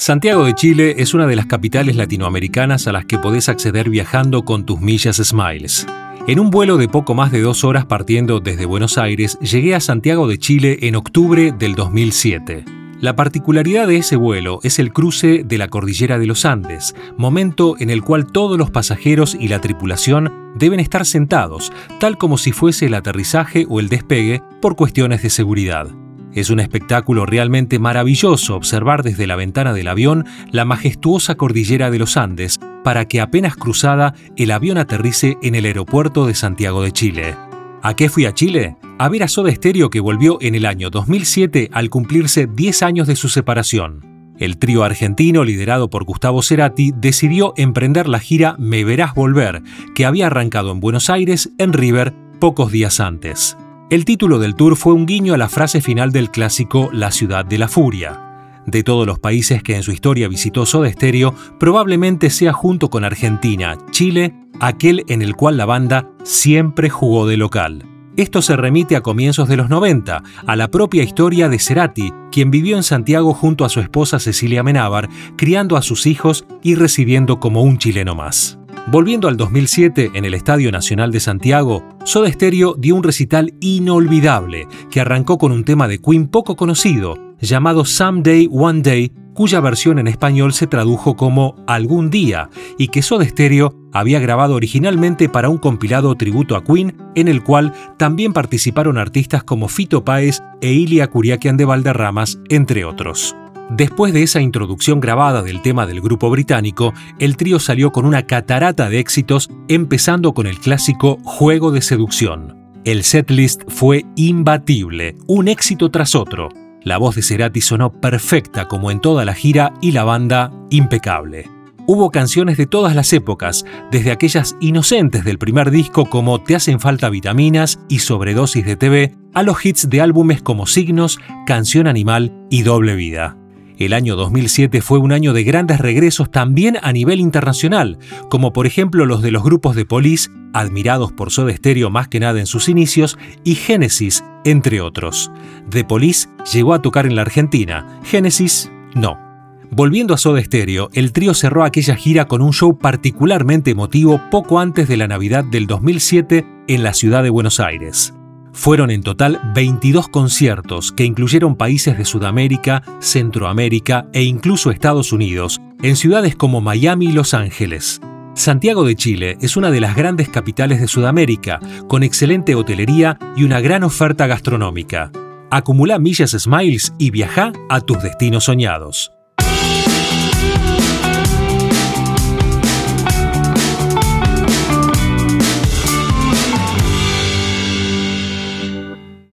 Santiago de Chile es una de las capitales latinoamericanas a las que podés acceder viajando con tus millas Smiles. En un vuelo de poco más de dos horas partiendo desde Buenos Aires, llegué a Santiago de Chile en octubre del 2007. La particularidad de ese vuelo es el cruce de la cordillera de los Andes, momento en el cual todos los pasajeros y la tripulación deben estar sentados, tal como si fuese el aterrizaje o el despegue por cuestiones de seguridad. Es un espectáculo realmente maravilloso observar desde la ventana del avión la majestuosa cordillera de los Andes para que apenas cruzada el avión aterrice en el aeropuerto de Santiago de Chile. ¿A qué fui a Chile? A ver a Soda Stereo que volvió en el año 2007 al cumplirse 10 años de su separación. El trío argentino, liderado por Gustavo Cerati, decidió emprender la gira Me Verás Volver, que había arrancado en Buenos Aires, en River, pocos días antes. El título del tour fue un guiño a la frase final del clásico La ciudad de la furia. De todos los países que en su historia visitó Soda Stereo, probablemente sea junto con Argentina, Chile, aquel en el cual la banda siempre jugó de local. Esto se remite a comienzos de los 90, a la propia historia de Cerati, quien vivió en Santiago junto a su esposa Cecilia Menábar, criando a sus hijos y recibiendo como un chileno más. Volviendo al 2007, en el Estadio Nacional de Santiago, Soda Stereo dio un recital inolvidable que arrancó con un tema de Queen poco conocido, llamado Someday, One Day, cuya versión en español se tradujo como Algún día, y que Soda Stereo había grabado originalmente para un compilado tributo a Queen, en el cual también participaron artistas como Fito Páez e Ilia Curiaquian de Valderramas, entre otros. Después de esa introducción grabada del tema del grupo británico, el trío salió con una catarata de éxitos, empezando con el clásico Juego de Seducción. El setlist fue imbatible, un éxito tras otro. La voz de Cerati sonó perfecta como en toda la gira y la banda impecable. Hubo canciones de todas las épocas, desde aquellas inocentes del primer disco como Te hacen falta vitaminas y Sobredosis de TV, a los hits de álbumes como Signos, Canción Animal y Doble Vida. El año 2007 fue un año de grandes regresos también a nivel internacional, como por ejemplo los de los grupos de Police, admirados por Soda Stereo más que nada en sus inicios, y Genesis, entre otros. The Police llegó a tocar en la Argentina, Genesis no. Volviendo a Soda Stereo, el trío cerró aquella gira con un show particularmente emotivo poco antes de la Navidad del 2007 en la ciudad de Buenos Aires. Fueron en total 22 conciertos que incluyeron países de Sudamérica, Centroamérica e incluso Estados Unidos, en ciudades como Miami y Los Ángeles. Santiago de Chile es una de las grandes capitales de Sudamérica, con excelente hotelería y una gran oferta gastronómica. Acumula millas Smiles y viaja a tus destinos soñados.